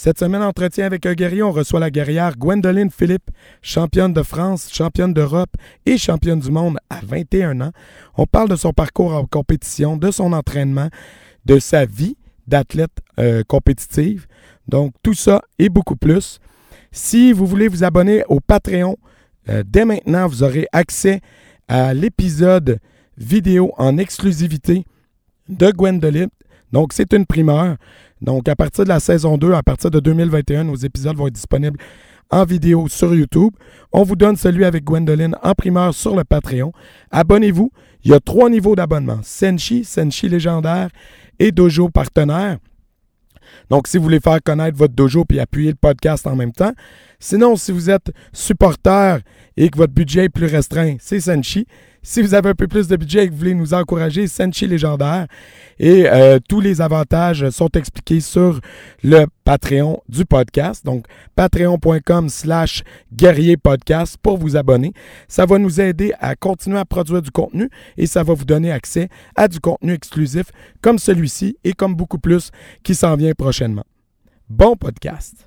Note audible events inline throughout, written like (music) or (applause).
Cette semaine, entretien avec un guerrier, on reçoit la guerrière Gwendoline Philippe, championne de France, championne d'Europe et championne du monde à 21 ans. On parle de son parcours en compétition, de son entraînement, de sa vie d'athlète euh, compétitive. Donc, tout ça et beaucoup plus. Si vous voulez vous abonner au Patreon, euh, dès maintenant, vous aurez accès à l'épisode vidéo en exclusivité de Gwendoline. Donc, c'est une primeur. Donc, à partir de la saison 2, à partir de 2021, nos épisodes vont être disponibles en vidéo sur YouTube. On vous donne celui avec Gwendoline en primeur sur le Patreon. Abonnez-vous. Il y a trois niveaux d'abonnement. Senshi, Senshi légendaire et Dojo partenaire. Donc, si vous voulez faire connaître votre dojo puis appuyer le podcast en même temps. Sinon, si vous êtes supporter et que votre budget est plus restreint, c'est Senshi. Si vous avez un peu plus de budget et que vous voulez nous encourager, Senchi Légendaire. Et euh, tous les avantages sont expliqués sur le Patreon du podcast. Donc, patreon.com slash guerrier podcast pour vous abonner. Ça va nous aider à continuer à produire du contenu et ça va vous donner accès à du contenu exclusif comme celui-ci et comme beaucoup plus qui s'en vient prochainement. Bon podcast.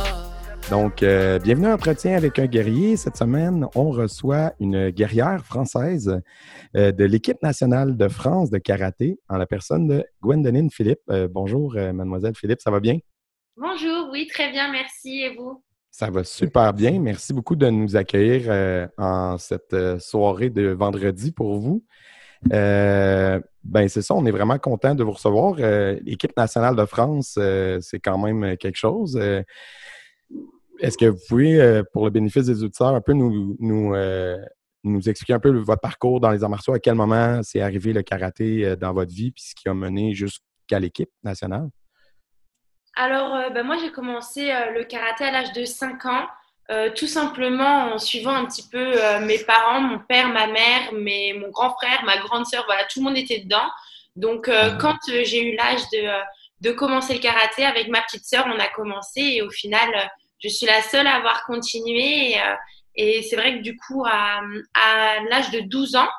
donc, euh, bienvenue à Entretien avec un guerrier. Cette semaine, on reçoit une guerrière française euh, de l'équipe nationale de France de karaté en la personne de Gwendoline Philippe. Euh, bonjour, mademoiselle Philippe, ça va bien? Bonjour, oui, très bien, merci. Et vous? Ça va super bien. Merci beaucoup de nous accueillir en cette soirée de vendredi pour vous. ben c'est ça, on est vraiment content de vous recevoir. L'équipe nationale de France, c'est quand même quelque chose. Est-ce que vous pouvez, euh, pour le bénéfice des auditeurs, un peu nous, nous, euh, nous expliquer un peu votre parcours dans les arts martiaux, à quel moment c'est arrivé le karaté euh, dans votre vie, puis ce qui a mené jusqu'à l'équipe nationale? Alors, ben moi, j'ai commencé le karaté à l'âge de 5 ans, tout simplement en suivant un petit peu mes parents, mon père, ma mère, mes, mon grand frère, ma grande sœur, voilà, tout le monde était dedans. Donc, ah. quand j'ai eu l'âge de, de commencer le karaté avec ma petite sœur, on a commencé et au final, je suis la seule à avoir continué. Et, euh, c'est vrai que du coup, à, l'âge de 12 ans,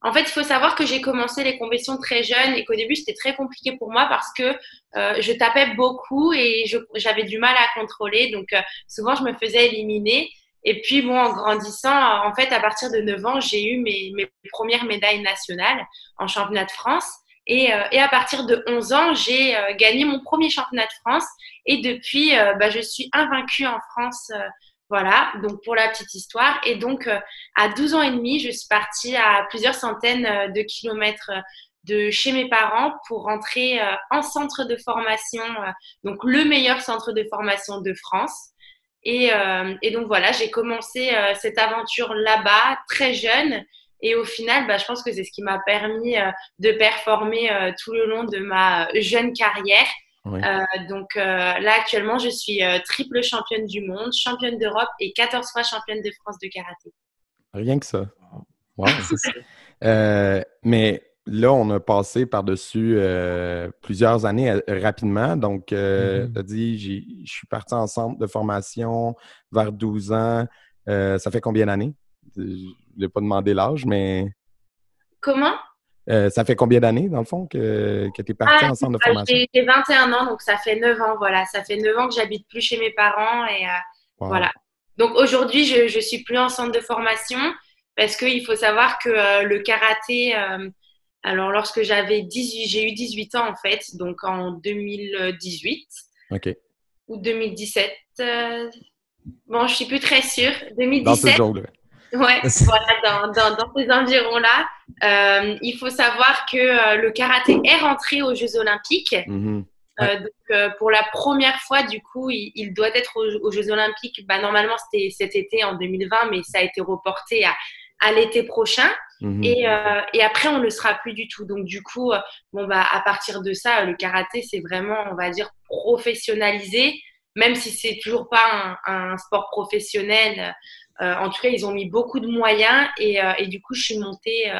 en fait, il faut savoir que j'ai commencé les compétitions très jeune et qu'au début, c'était très compliqué pour moi parce que euh, je tapais beaucoup et j'avais du mal à contrôler. Donc, euh, souvent, je me faisais éliminer. Et puis, bon, en grandissant, en fait, à partir de 9 ans, j'ai eu mes, mes, premières médailles nationales en championnat de France. Et, et à partir de 11 ans, j'ai gagné mon premier championnat de France et depuis, euh, bah, je suis invaincue en France. Euh, voilà, donc pour la petite histoire. Et donc, euh, à 12 ans et demi, je suis partie à plusieurs centaines de kilomètres de chez mes parents pour rentrer en centre de formation, donc le meilleur centre de formation de France. Et donc voilà, j'ai commencé cette aventure là-bas, très jeune. Et au final, bah, je pense que c'est ce qui m'a permis de performer tout le long de ma jeune carrière. Euh, donc euh, là, actuellement, je suis euh, triple championne du monde, championne d'Europe et 14 fois championne de France de karaté. Rien que ça. (laughs) mais là, on a passé par-dessus plusieurs années rapidement. Donc, tu as dit, je suis parti en centre de formation vers 12 ans. ça fait combien d'années? Je ne vais pas demander l'âge, mais. Comment? Euh, ça fait combien d'années, dans le fond, que, que tu es parti ah, en centre de formation? J'ai 21 ans, donc ça fait 9 ans, voilà. Ça fait 9 ans que j'habite plus chez mes parents et euh, voilà. Donc aujourd'hui, je ne suis plus en centre de formation parce qu'il faut savoir que euh, le karaté, alors lorsque j'avais 18, j'ai eu 18 ans en fait, donc en 2018. OK. Ou 2017. bon, je suis plus très sûre. 2017. Dans ce genre Ouais, voilà, dans, dans, ces environs-là. Euh, il faut savoir que euh, le karaté est rentré aux Jeux Olympiques. Mhm. Euh, donc, pour la première fois, du coup, il, doit être aux, Jeux Olympiques. Bah, normalement, c'était cet été en 2020, mais ça a été reporté à, à l'été prochain. Mhm. Et, et, après, on ne le sera plus du tout. Donc, du coup, bon, bah, à partir de ça, le karaté, c'est vraiment, on va dire, professionnalisé, même si c'est toujours pas un, un sport professionnel en tout cas, ils ont mis beaucoup de moyens et, et du coup, je suis montée.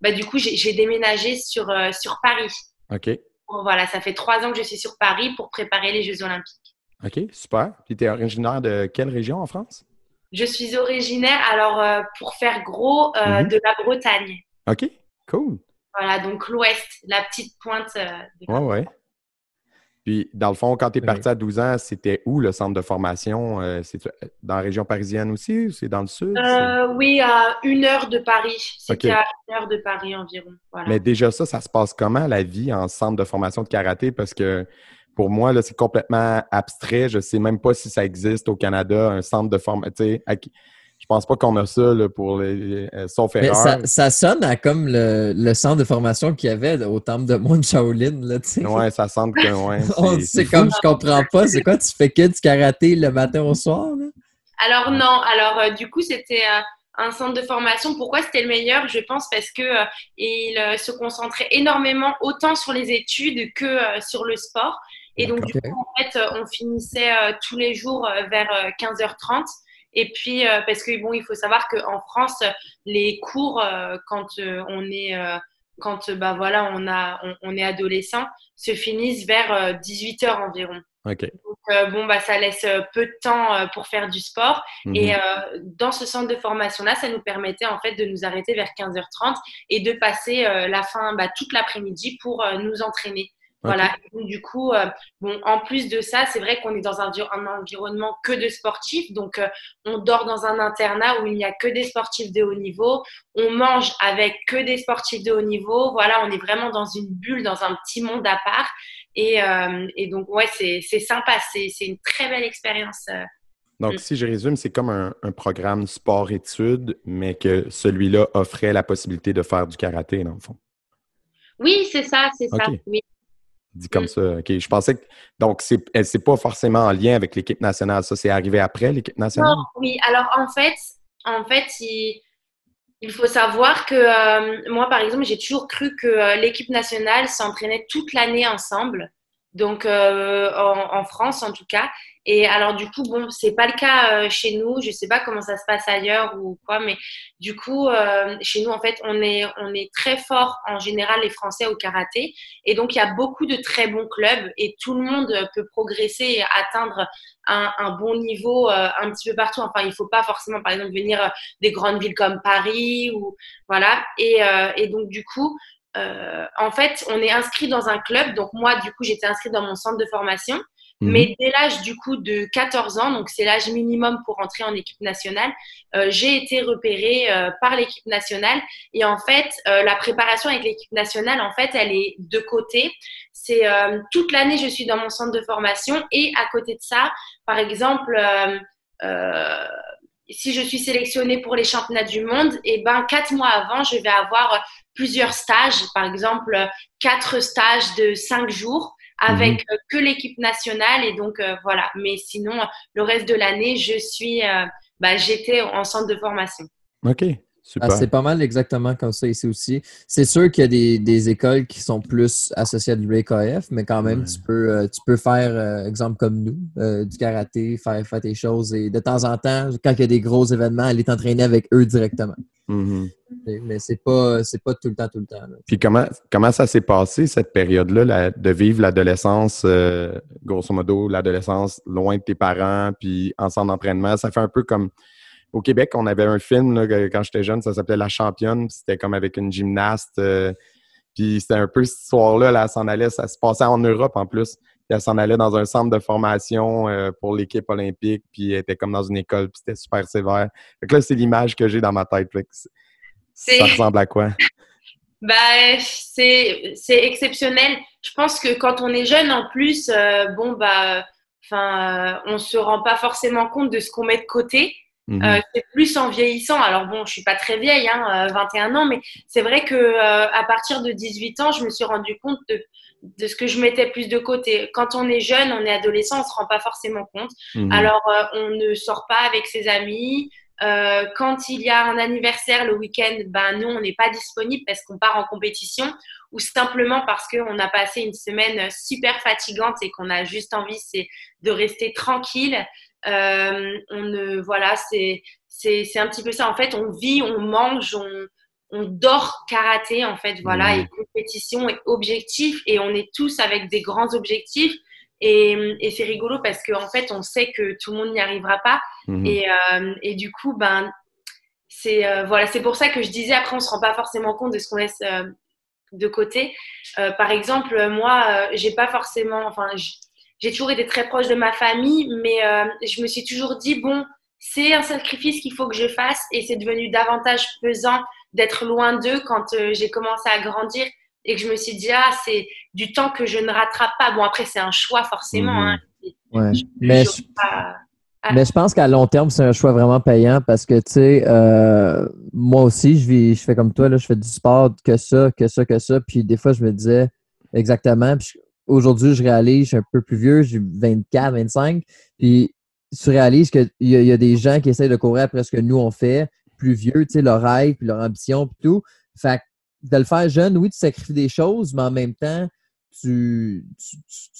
bah, du coup, j'ai déménagé sur, sur Paris. OK. voilà, ça fait trois ans que je suis sur Paris pour préparer les Jeux Olympiques. OK, super. Puis tu es originaire de quelle région en France? Je suis originaire, alors pour faire gros, mm-hmm. de la Bretagne. OK, cool. Voilà, donc l'ouest, la petite pointe. de ouais, ouais. Puis, dans le fond, quand tu es parti à 12 ans, c'était où le centre de formation? Euh, c'est dans la région parisienne aussi ou c'est dans le sud? Euh, oui, à une heure de Paris. C'était à une heure de Paris environ. Mais déjà, ça, ça se passe comment, la vie en centre de formation de karaté? Parce que pour moi, là, c'est complètement abstrait. Je ne sais même pas si ça existe au Canada, un centre de formation. Je pense pas qu'on a ça pour les, euh, sauf erreur. Ça, sonne à comme le, centre de formation qu'il y avait au temple de Mont Shaolin. Là, ouais, ça semble que ouais, (laughs) c'est comme je comprends pas. C'est quoi, tu fais que du karaté le matin au soir? Alors non, alors euh, du coup, c'était euh, un centre de formation. Pourquoi c'était le meilleur? Je pense parce que il se concentrait énormément autant sur les études que sur le sport. Et donc, du coup, en fait, on finissait tous les jours vers 15h30. Et puis, euh, parce que bon, il faut savoir qu'en France, les cours, euh, quand euh, on est, quand bah voilà, on a, on, est adolescent, se finissent vers 18 heures environ. Donc, bon, bah, ça laisse peu de temps pour faire du sport. Mhm. Et dans ce centre de formation-là, ça nous permettait en fait de nous arrêter vers 15h30 et de passer la fin, bah, toute l'après-midi pour nous entraîner. Voilà. du coup, euh, bon, en plus de ça, c'est vrai qu'on est dans un, environnement que de sportifs. Donc, euh, on dort dans un internat où il n'y a que des sportifs de haut niveau. On mange avec que des sportifs de haut niveau. Voilà, on est vraiment dans une bulle, dans un petit monde à part. Et, euh, donc, ouais, c'est sympa. C'est une très belle expérience. Donc, mm. si je résume, c'est comme un, programme sport-études, mais que celui-là offrait la possibilité de faire du karaté, dans le fond. Oui, c'est ça, c'est ça. Oui dit comme mm. ça. OK, je pensais que. Donc, c'est, c'est pas forcément en lien avec l'équipe nationale. Ça, c'est arrivé après l'équipe nationale? Non, oui. Alors, en fait, en fait il, faut savoir que euh, moi, par exemple, j'ai toujours cru que euh, l'équipe nationale s'entraînait toute l'année ensemble. Donc, euh, en, France, en tout cas. Et alors, du coup, bon, c'est pas le cas euh, chez nous. Je sais pas comment ça se passe ailleurs ou quoi, mais du coup, euh, chez nous, en fait, on est, on est très fort en général, les Français au karaté. Et donc, il y a beaucoup de très bons clubs et tout le monde peut progresser et atteindre un, bon niveau euh, un petit peu partout. Enfin, il faut pas forcément, par exemple, venir des grandes villes comme Paris ou voilà. Et, et donc, du coup, en fait, on est inscrit dans un club. Donc, moi, du coup, j'étais inscrite dans mon centre de formation. Mhm. Mais dès l'âge du coup de 14 ans, donc c'est l'âge minimum pour entrer en équipe nationale, euh, j'ai été repérée euh, par l'équipe nationale. Et en fait, euh, la préparation avec l'équipe nationale, en fait, elle est de côté. C'est toute l'année, je suis dans mon centre de formation. Et à côté de ça, par exemple, si je suis sélectionnée pour les championnats du monde, et eh ben quatre mois avant, je vais avoir plusieurs stages, par exemple quatre stages de cinq jours avec mhm. euh, que l'équipe nationale et donc euh, voilà. Mais sinon, le reste de l'année, je suis, euh, bah, j'étais en centre de formation. Ok. Ah, c'est pas mal exactement comme ça ici aussi. C'est sûr qu'il y a des, des, écoles qui sont plus associées à du BKF, mais quand même, tu, peux, tu peux faire, exemple comme nous, du karaté, faire, faire tes choses et de temps en temps, quand il y a des gros événements, aller t'entraîner avec eux directement. Mhm. Mais c'est pas pas tout le temps, tout le temps. Puis comment, comment ça s'est passé, cette période-là, de vivre l'adolescence, euh, grosso modo, l'adolescence loin de tes parents, puis en centre d'entraînement? Ça fait un peu comme au Québec, on avait un film quand j'étais jeune, ça s'appelait La Championne, c'était comme avec une gymnaste. Euh, puis c'était un peu cette histoire-là, là, elle s'en allait, ça se passait en Europe en plus. Puis elle s'en allait dans un centre de formation euh, pour l'équipe olympique, puis elle était comme dans une école, puis c'était super sévère. Fait que là, c'est l'image que j'ai dans ma tête. ça ressemble à quoi? (laughs) bah, c'est exceptionnel. Je pense que quand on est jeune, en plus, euh, bon, bah, enfin, on se rend pas forcément compte de ce qu'on met de côté. Mhm. Euh, c'est plus en vieillissant. Alors bon, je suis pas très vieille, hein, 21 ans, mais c'est vrai que à partir de 18 ans, je me suis rendu compte de, de ce que je mettais plus de côté. Quand on est jeune, on est adolescent, on se rend pas forcément compte. Mhm. Alors, euh, on ne sort pas avec ses amis. Euh, quand il y a un anniversaire le week-end, ben nous, on n'est pas disponible parce qu'on part en compétition ou simplement parce qu'on a passé une semaine super fatigante et qu'on a juste envie c'est de rester tranquille. Euh, on ne, voilà, c'est c'est un petit peu ça. En fait, on vit, on mange, on, on dort karaté, en fait, voilà, mmh. et compétition et objectif. Et on est tous avec des grands objectifs. Et, et c'est rigolo parce qu'en en fait, on sait que tout le monde n'y arrivera pas. Mmh. Et, euh, et, du coup, ben, c'est euh, voilà, c'est pour ça que je disais, après, on ne se rend pas forcément compte de ce qu'on laisse euh, de côté. par exemple, moi, j'ai pas forcément, enfin, j'ai toujours été très proche de ma famille, mais je me suis toujours dit, bon, c'est un sacrifice qu'il faut que je fasse et c'est devenu davantage pesant d'être loin d'eux quand euh, j'ai commencé à grandir et que je me suis dit, ah, c'est du temps que je ne rattrape pas. Bon, après, c'est un choix forcément. Hein. Mhm. mais, je, ah. mais je pense qu'à long terme, c'est un choix vraiment payant parce que, tu sais, euh, moi aussi, je, vis, je fais comme toi, là, je fais du sport, que ça, que ça, que ça. Puis des fois, je me disais exactement. Aujourd'hui, je réalise, je suis un peu plus vieux, j'ai 24, 25. Puis tu réalises qu'il y, y, a des gens qui essayent de courir après ce que nous on fait, plus vieux, tu sais, leur rêve, puis leur ambition, puis tout. Fait de le faire jeune, oui, tu sacrifies des choses, mais en même temps, tu,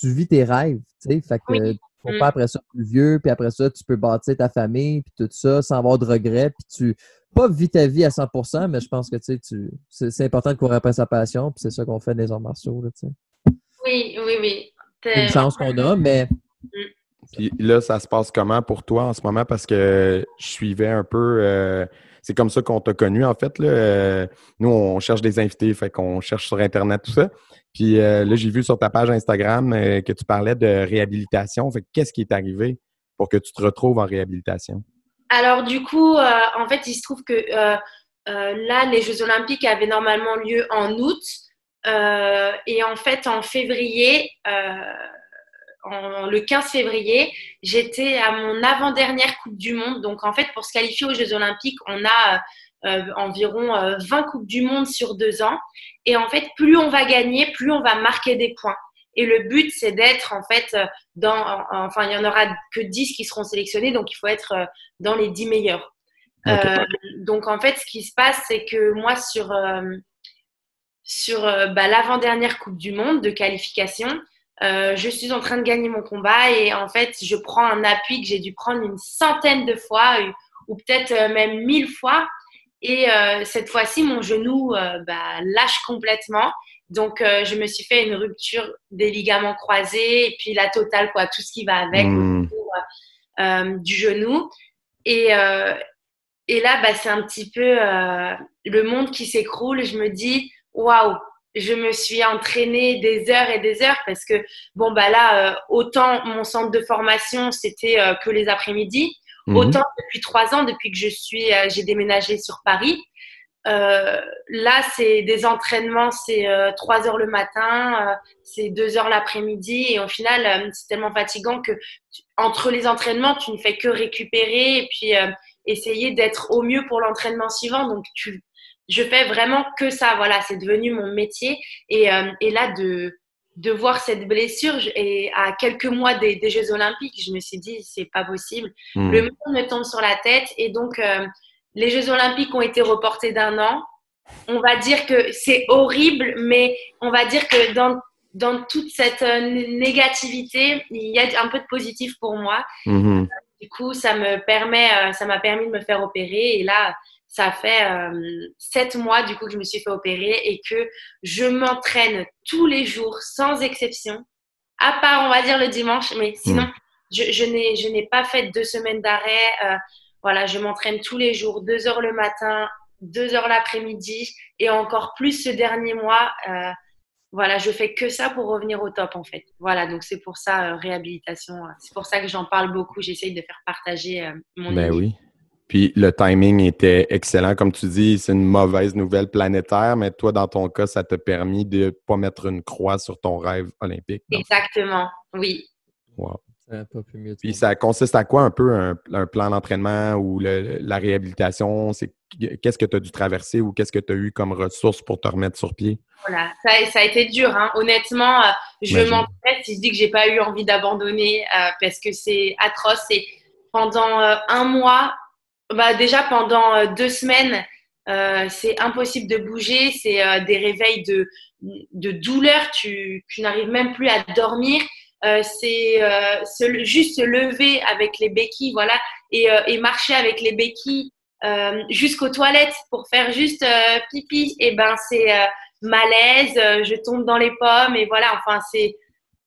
tu, vis tes rêves, tu sais. Fait que oui. tu mm. pas après ça plus vieux, puis après ça, tu peux bâtir ta famille, puis tout ça, sans avoir de regrets, puis tu pas vis ta vie à 100%, mais je pense que, tu sais, c'est important de courir après sa passion, puis c'est ça qu'on fait des arts martiaux, tu sais. Oui, oui, oui. C'est une chance qu'on a, mais... Mm. Puis là, ça se passe comment pour toi en ce moment? Parce que je suivais un peu. Euh, c'est comme ça qu'on t'a connu, en fait. Là. Euh, nous, on cherche des invités, fait qu'on cherche sur Internet, tout ça. Puis euh, là, j'ai vu sur ta page Instagram que tu parlais de réhabilitation. Fait qu'est-ce qui est arrivé pour que tu te retrouves en réhabilitation? Alors, du coup, en fait, il se trouve que là, les Jeux Olympiques avaient normalement lieu en août. Et en fait, en février, le 15 février, j'étais à mon avant-dernière Coupe du Monde. Donc, en fait, pour se qualifier aux Jeux Olympiques, on a euh, environ 20 euh, Coupes du Monde sur deux ans. Et en fait, plus on va gagner, plus on va marquer des points. Et le but, c'est d'être, en fait, euh, dans. Enfin, il n'y en aura que 10 qui seront sélectionnés, donc il faut être dans les 10 meilleurs. donc, en fait, ce qui se passe, c'est que moi, sur, sur bah, l'avant-dernière Coupe du Monde de qualification, euh, je suis en train de gagner mon combat et en fait, je prends un appui que j'ai dû prendre une centaine de fois ou peut-être euh, même mille fois. Et euh, cette fois-ci, mon genou bah, lâche complètement. Donc, je me suis fait une rupture des ligaments croisés et puis la totale, quoi, tout ce qui va avec mmh. du genou. Et, et là, bah, c'est un petit peu le monde qui s'écroule. Je me dis, waouh, je me suis entraînée des heures et des heures parce que, bon, bah là, euh, autant mon centre de formation, c'était euh, que les après-midi, mhm. autant depuis trois ans, depuis que je suis, euh, j'ai déménagé sur Paris. là, c'est des entraînements, c'est trois heures le matin, c'est deux heures l'après-midi, et au final, c'est tellement fatigant que entre les entraînements, tu ne fais que récupérer et puis essayer d'être au mieux pour l'entraînement suivant. Donc, tu je fais vraiment que ça. Voilà, c'est devenu mon métier. Et, euh, et là, de, de voir cette blessure et à quelques mois des, des Jeux Olympiques, je me suis dit, c'est pas possible. Hmm. Le monde me tombe sur la tête. Et donc, euh, les Jeux Olympiques ont été reportés d'un an. On va dire que c'est horrible, mais on va dire que dans, dans toute cette euh, négativité, il y a un peu de positif pour moi. Hmm. Du coup, ça me permet, ça m'a permis de me faire opérer. Et là, ça fait euh, sept mois du coup que je me suis fait opérer et que je m'entraîne tous les jours sans exception, à part on va dire le dimanche, mais sinon hmm. je, je n'ai pas fait deux semaines d'arrêt. Euh, voilà, je m'entraîne tous les jours, deux heures le matin, deux heures l'après-midi et encore plus ce dernier mois. Euh, voilà, je fais que ça pour revenir au top en fait. Voilà, donc c'est pour ça réhabilitation. c'est pour ça que j'en parle beaucoup. J'essaye de faire partager mon. Ben oui. Puis le timing était excellent. Comme tu dis, c'est une mauvaise nouvelle planétaire, mais toi, dans ton cas, ça t'a permis de ne pas mettre une croix sur ton rêve olympique. Exactement, oui. Wow. Ça pas pu mieux Puis ça consiste à quoi un peu un, plan d'entraînement ou la réhabilitation? C'est qu'est-ce que tu as dû traverser ou qu'est-ce que tu as eu comme ressources pour te remettre sur pied? Voilà, ça, a été dur. Hein. Honnêtement, euh, je m'entraîne si je dis que j'ai pas eu envie d'abandonner euh, parce que c'est atroce. Et pendant euh, un mois, bah, Déjà, pendant euh, deux semaines, euh, c'est impossible de bouger. C'est euh, des réveils de, de douleur. Tu, tu n'arrives même plus à dormir. c'est juste se lever avec les béquilles. Voilà, et, et marcher avec les béquilles jusqu'aux toilettes pour faire juste pipi, et eh ben c'est malaise, je tombe dans les pommes et voilà. Enfin, c'est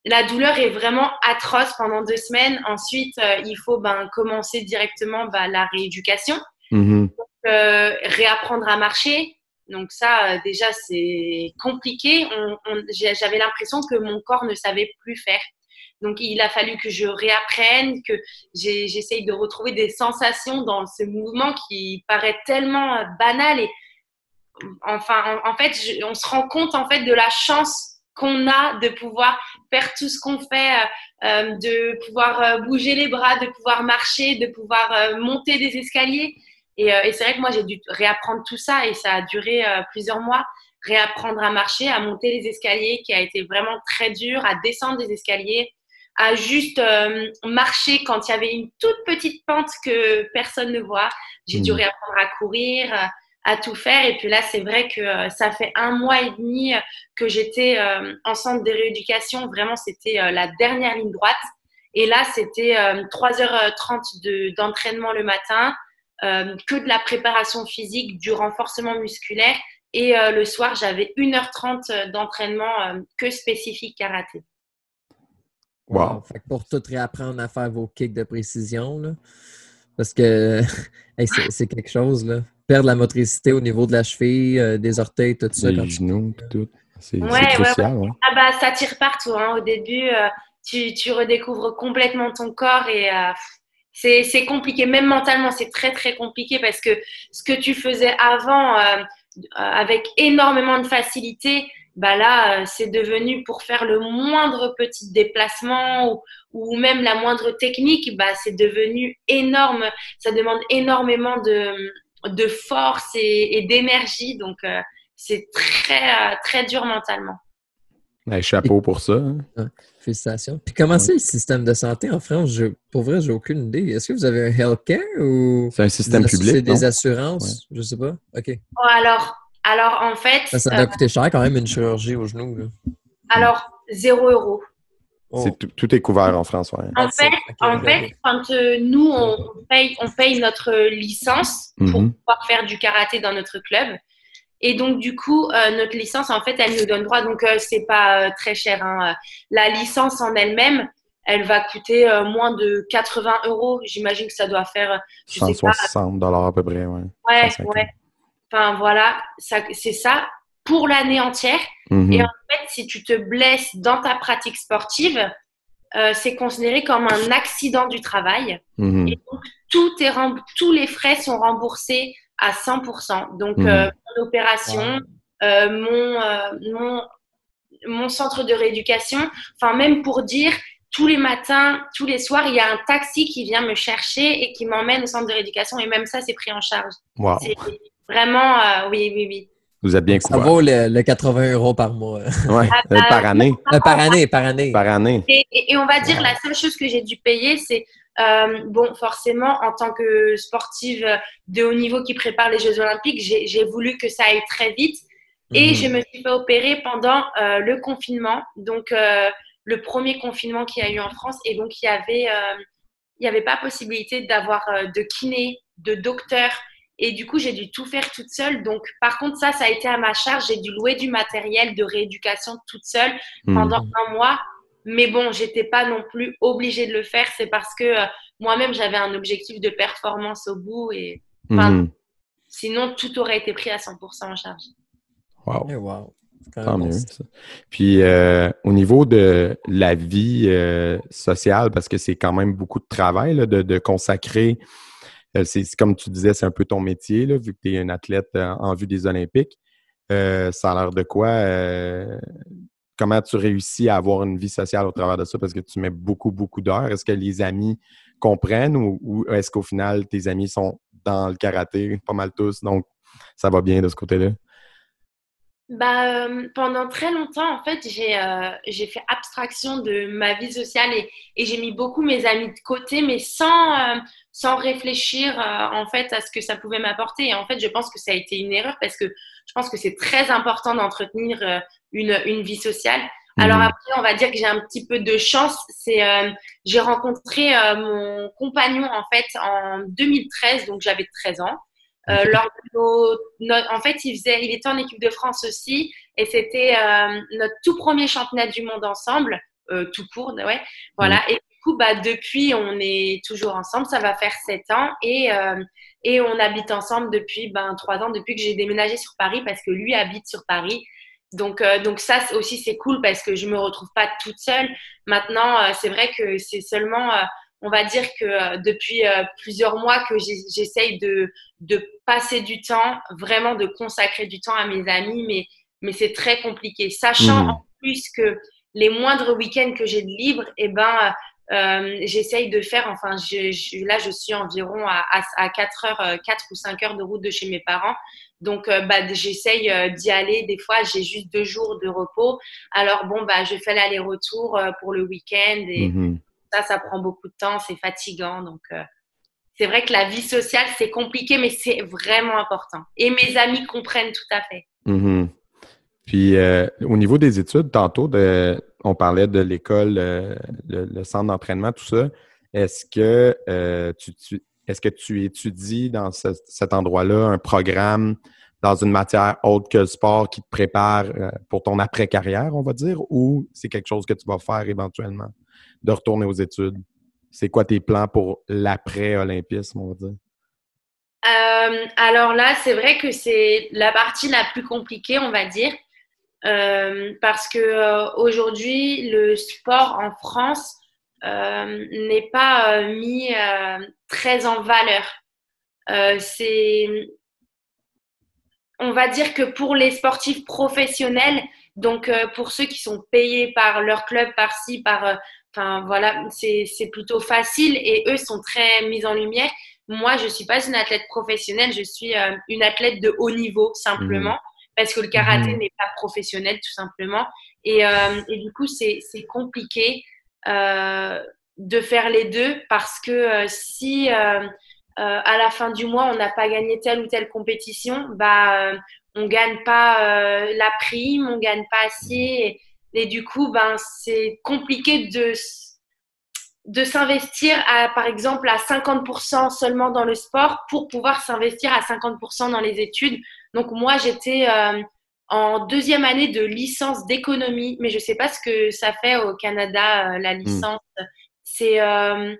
la douleur est vraiment atroce pendant deux semaines. Ensuite, il faut ben, commencer directement bah, la rééducation, Mhm. réapprendre à marcher. Donc ça, déjà, c'est compliqué. J'avais l'impression que mon corps ne savait plus faire. Donc, il a fallu que je réapprenne, que j'essaye de retrouver des sensations dans ce mouvement qui paraît tellement euh, banal. Et enfin, en, fait, on se rend compte en fait de la chance qu'on a de pouvoir faire tout ce qu'on fait, euh, euh, de pouvoir bouger les bras, de pouvoir marcher, de pouvoir monter des escaliers. Et, et c'est vrai que moi, j'ai dû réapprendre tout ça et ça a duré plusieurs mois réapprendre à marcher, à monter les escaliers, qui a été vraiment très dur, à descendre des escaliers, à juste euh, marcher quand il y avait une toute petite pente que personne ne voit. J'ai dû mmh. réapprendre à courir, à tout faire. Et puis là, c'est vrai que euh, ça fait un mois et demi que j'étais euh, en centre de rééducation. Vraiment, c'était la dernière ligne droite. Et là, c'était 3h30 d'entraînement le matin, que de la préparation physique, du renforcement musculaire. Et le soir, j'avais 1h30 d'entraînement que spécifique karaté. Wow. pour tout réapprendre à faire vos kicks de précision, là, parce que (laughs) c'est quelque chose, là. Perdre la motricité au niveau de la cheville, euh, des orteils, tout ça. Les genoux, tout. C'est crucial. Ouais, Ah bah, ça tire partout. Hein. Au début, euh, tu, tu, redécouvres complètement ton corps et euh, c'est compliqué. Même mentalement, c'est très, très compliqué parce que ce que tu faisais avant avec énormément de facilité, bah là, euh, c'est devenu pour faire le moindre petit déplacement ou, même la moindre technique, bah, c'est devenu énorme. Ça demande énormément de, force et, d'énergie. Donc, euh, c'est très, euh, très dur mentalement. chapeau pour ça. Hein. Félicitations. Puis comment c'est le système de santé en France? Je, pour vrai, j'ai aucune idée. Est-ce que vous avez un healthcare ou... C'est un système public, C'est des assurances? Je sais pas. OK. alors, alors, en fait. Ça, doit euh, coûter cher quand même une chirurgie au genou. Alors, 0 euros. Oh. tout est couvert en France. Ouais. En, fait, en fait, quand euh, nous, on paye, on paye notre licence pour mhm. pouvoir faire du karaté dans notre club. Et donc, du coup, euh, notre licence, en fait, elle nous donne droit. Donc, c'est pas très cher. Hein. La licence en elle-même, elle va coûter moins de 80 euros. J'imagine que ça doit faire. 160 dollars à peu près, ouais. Ouais, ouais. Enfin, voilà, c'est ça pour l'année entière. Mhm. Et en fait, si tu te blesses dans ta pratique sportive, euh, c'est considéré comme un accident du travail. Mhm. Et donc, tout est tous les frais sont remboursés à 100%. Donc, euh, mon opération, euh, mon, mon, mon centre de rééducation, enfin, même pour dire, tous les matins, tous les soirs, il y a un taxi qui vient me chercher et qui m'emmène au centre de rééducation. Et même ça, c'est pris en charge. Wow. Vraiment, euh, oui, oui, oui. Vous êtes bien couvert. Ça vaut le, 80 euros par mois. Oui, euh, par année. Euh, par année, par année. Par année. Et, on va dire, la seule chose que j'ai dû payer, c'est, bon, forcément, en tant que sportive de haut niveau qui prépare les Jeux Olympiques, j'ai voulu que ça aille très vite. Et mhm. je me suis fait opérer pendant le confinement. Donc, le premier confinement qu'il y a eu en France. Et donc, il y avait, il n'y avait pas possibilité d'avoir de kiné, de docteur, et du coup, j'ai dû tout faire toute seule. Donc, par contre, ça, ça a été à ma charge. J'ai dû louer du matériel de rééducation toute seule hmm. pendant un mois. Mais bon, j'étais pas non plus obligée de le faire. C'est parce que euh, moi-même, j'avais un objectif de performance au bout. Et hmm. sinon, tout aurait été pris à 100% en charge. Wow. Eh, wow. Tant mieux. Puis euh, au niveau de la vie euh, sociale, parce que c'est quand même beaucoup de travail de, de, consacrer euh, c'est comme tu disais, c'est un peu ton métier, vu que tu es un athlète euh, en, vue des Olympiques. Euh, ça a l'air de quoi? comment tu réussis à avoir une vie sociale au travers de ça? Parce que tu mets beaucoup, beaucoup d'heures. Est-ce que les amis comprennent ou, est-ce qu'au final, tes amis sont dans le karaté, pas mal tous, donc ça va bien de ce côté-là? Bah, pendant très longtemps, en fait, j'ai fait abstraction de ma vie sociale et, et j'ai mis beaucoup mes amis de côté, mais sans, sans réfléchir euh, en fait à ce que ça pouvait m'apporter. Et en fait, je pense que ça a été une erreur parce que je pense que c'est très important d'entretenir euh, une, une, vie sociale. Alors après, on va dire que j'ai un petit peu de chance. C'est j'ai rencontré mon compagnon en fait en 2013, donc j'avais 13 ans. En fait, il, faisait, il était en équipe de France aussi, et c'était notre tout premier championnat du monde ensemble, tout court, ouais. Voilà. Et du coup, bah, depuis, on est toujours ensemble. Ça va faire 7 ans, et et on habite ensemble depuis ben, 3 ans, depuis que j'ai déménagé sur Paris, parce que lui habite sur Paris. Donc, euh, donc ça aussi, c'est cool parce que je me retrouve pas toute seule. Maintenant, euh, c'est vrai que c'est seulement, euh, on va dire que depuis plusieurs mois que j'essaye de, de passer du temps, vraiment de consacrer du temps à mes amis, mais, mais c'est très compliqué. Sachant mmh. en plus que les moindres week-ends que j'ai de libre, eh ben, j'essaye de faire, enfin, je, là, je suis environ à, à, à 4 heures, 4 ou 5 heures de route de chez mes parents. Donc, euh, bah, j'essaye euh, d'y aller. Des fois, j'ai juste deux jours de repos. Alors, bon, bah, je fais l'aller-retour euh, pour le week-end et mhm. Ça, ça prend beaucoup de temps. C'est fatigant. Donc, c'est vrai que la vie sociale, c'est compliqué, mais c'est vraiment important. Et mes amis comprennent tout à fait. Mhm. Puis, au niveau des études, tantôt, on parlait de l'école, le, centre d'entraînement, tout ça. Est-ce que tu, est-ce que tu étudies dans cet endroit-là un programme dans une matière autre que le sport qui te prépare euh, pour ton après-carrière, on va dire, ou c'est quelque chose que tu vas faire éventuellement, de retourner aux études? C'est quoi tes plans pour l'après-olympisme, on va dire? Euh, alors là, c'est vrai que c'est la partie la plus compliquée, on va dire, euh, parce que aujourd'hui, le sport en France n'est pas mis très en valeur. c'est, on va dire que pour les sportifs professionnels, donc pour ceux qui sont payés par leur club par-ci, par, enfin voilà, c'est, plutôt facile et eux sont très mis en lumière. Moi, je suis pas une athlète professionnelle, je suis une athlète de haut niveau simplement. Mmh. Parce que le karaté mmh. n'est pas professionnel, tout simplement. Et, et du coup, c'est, c'est compliqué. Euh, de faire les deux parce que euh, si euh, à la fin du mois on n'a pas gagné telle ou telle compétition, bah on gagne pas la prime, on gagne pas assez et, du coup ben c'est compliqué de de s'investir à par exemple à 50% seulement dans le sport pour pouvoir s'investir à 50% dans les études. Donc moi j'étais en deuxième année de licence d'économie, mais je ne sais pas ce que ça fait au Canada, euh, la hmm. licence. C'est euh,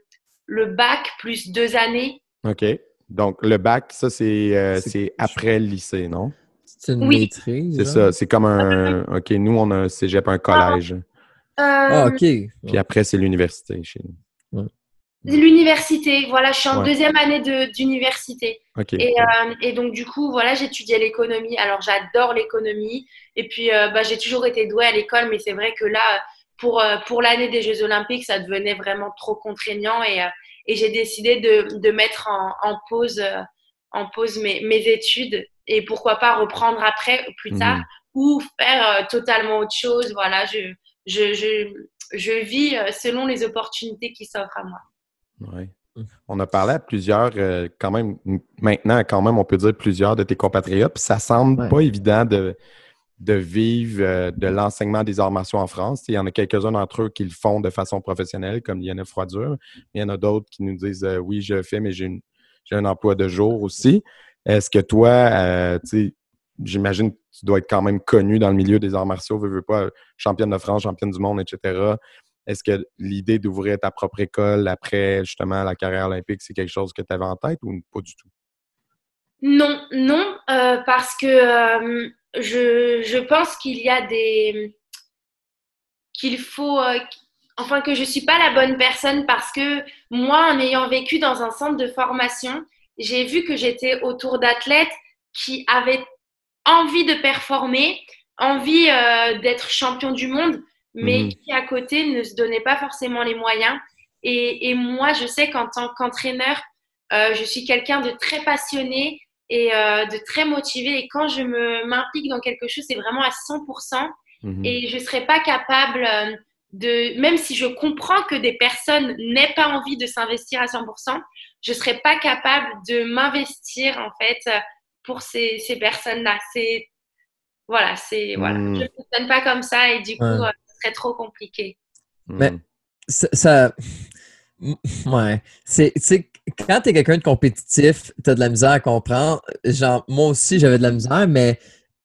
le bac plus deux années. OK. Donc, le bac, ça, c'est euh, après le lycée, non? C'est une maîtrise. C'est ça. C'est comme un. OK, nous, on a un cégep, un collège. ah, OK. Puis après, c'est l'université chez nous. L'université, voilà, je suis en deuxième année d'université. Et, euh, et, donc, du coup, voilà, j'étudiais l'économie. Alors, j'adore l'économie. Et puis, euh, bah, j'ai toujours été douée à l'école, mais c'est vrai que là, pour, euh, pour l'année des Jeux Olympiques, ça devenait vraiment trop contraignant. Et, et j'ai décidé de, de mettre en, en pause, en pause mes, mes, études. Et pourquoi pas reprendre après, plus tard, mhm. ou faire totalement autre chose. Voilà, je, je, je, je vis selon les opportunités qui s'offrent à moi. Oui. On a parlé à plusieurs, euh, quand même, maintenant, quand même, on peut dire plusieurs de tes compatriotes. Puis ça semble pas évident de, de vivre euh, de l'enseignement des arts martiaux en France. Il y en a quelques-uns d'entre eux qui le font de façon professionnelle, comme Liana Froidure. Il y en a d'autres qui nous disent euh, oui, je fais, mais j'ai un emploi de jour aussi. Est-ce que toi, j'imagine que tu dois être quand même connu dans le milieu des arts martiaux, veux, veux pas, championne de France, championne du monde, etc. Est-ce que l'idée d'ouvrir ta propre école après justement la carrière olympique, c'est quelque chose que tu avais en tête ou pas du tout? Non, non, euh, parce que euh, je, pense qu'il y a des. qu'il faut. Euh, enfin, que je ne suis pas la bonne personne parce que moi, en ayant vécu dans un centre de formation, j'ai vu que j'étais autour d'athlètes qui avaient envie de performer, envie d'être champion du monde, mais mhm. qui à côté ne se donnait pas forcément les moyens. Et, et moi, je sais qu'en tant qu'entraîneur, euh, je suis quelqu'un de très passionné et euh, de très motivé. Et quand je m'implique dans quelque chose, c'est vraiment à 100%. Mhm. Et je ne serais pas capable euh, de, même si je comprends que des personnes n'aient pas envie de s'investir à 100%, je ne serais pas capable de m'investir en fait pour ces, ces personnes-là. C'est voilà, c'est voilà, mhm. je ne fonctionne pas comme ça et du coup, serait trop compliqué. Mais hmm. ça, Ouais. C'est, quand t'es quelqu'un de compétitif, t'as de la misère à comprendre. Genre, moi aussi, j'avais de la misère, mais